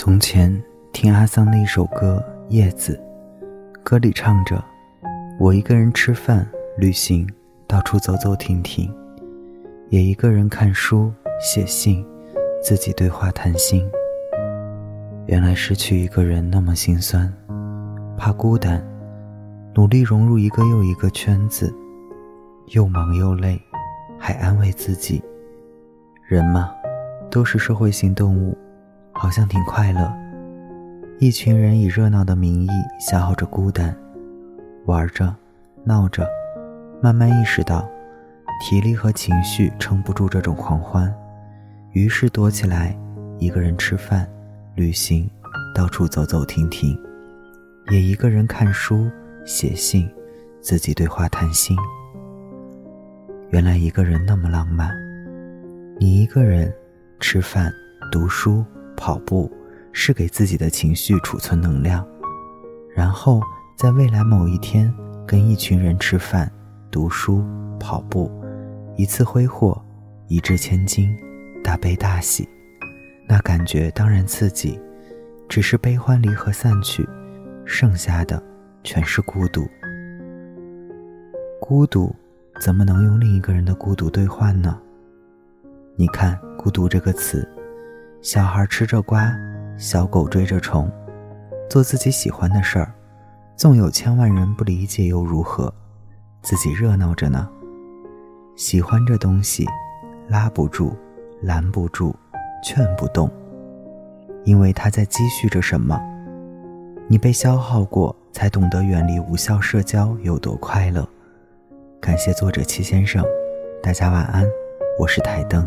从前听阿桑的一首歌《叶子》，歌里唱着：“我一个人吃饭、旅行，到处走走停停，也一个人看书、写信，自己对话谈心。”原来失去一个人那么心酸，怕孤单，努力融入一个又一个圈子，又忙又累，还安慰自己：人嘛，都是社会性动物。好像挺快乐，一群人以热闹的名义消耗着孤单，玩着，闹着，慢慢意识到，体力和情绪撑不住这种狂欢，于是躲起来，一个人吃饭、旅行，到处走走停停，也一个人看书、写信，自己对话谈心。原来一个人那么浪漫，你一个人吃饭、读书。跑步是给自己的情绪储存能量，然后在未来某一天跟一群人吃饭、读书、跑步，一次挥霍，一掷千金，大悲大喜，那感觉当然刺激。只是悲欢离合散去，剩下的全是孤独。孤独怎么能用另一个人的孤独兑换呢？你看“孤独”这个词。小孩吃着瓜，小狗追着虫，做自己喜欢的事儿，纵有千万人不理解又如何？自己热闹着呢。喜欢这东西，拉不住，拦不住，劝不动，因为它在积蓄着什么。你被消耗过，才懂得远离无效社交有多快乐。感谢作者七先生，大家晚安，我是台灯。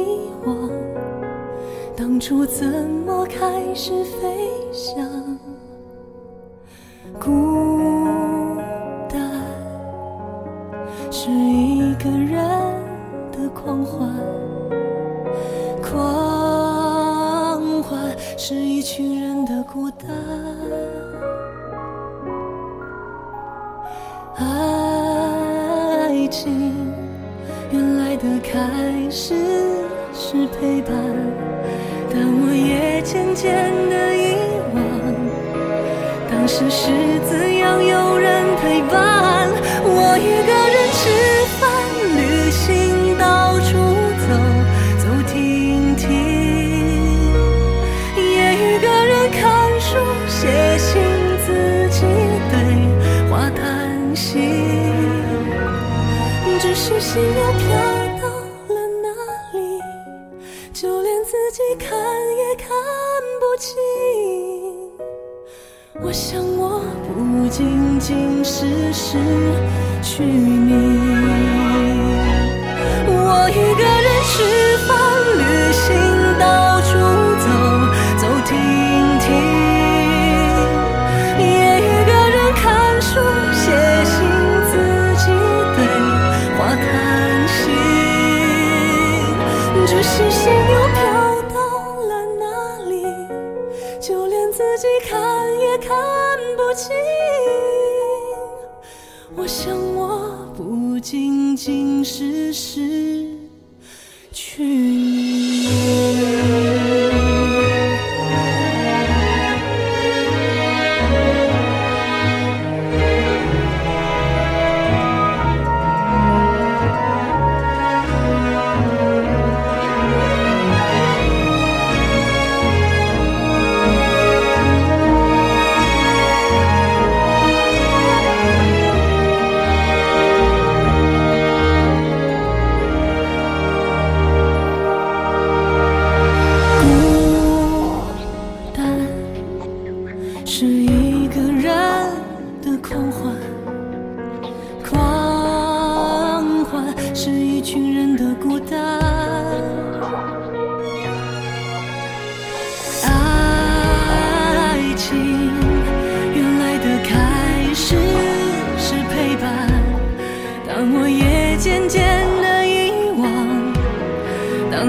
当初怎么开始飞翔？孤单是一个人的狂欢，狂欢是一群人的孤单。爱情原来的开始是陪伴。当时是怎样有人陪伴。我一个人吃饭、旅行，到处走走停停，也一个人看书、写信，自己对话谈心，只是心又飘到了哪里？就连。自己看也看不清，我想我不仅仅是失去你，我一个人吃饭、旅行、到处走走停停，也一个人看书、写信、自己对话、看心，只是心。我想，我不仅仅是失去你。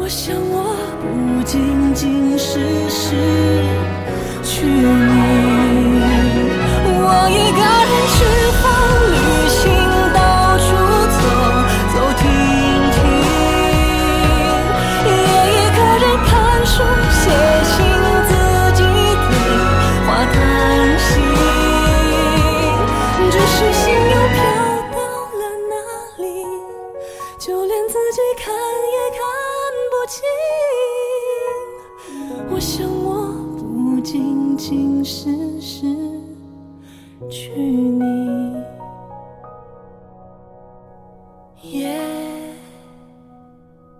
我想我不仅仅是失去你，竟是失去你，叶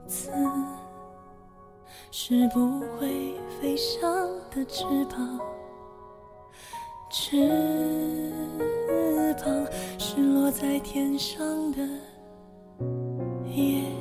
子是不会飞翔的翅膀。翅膀是落在天上的叶。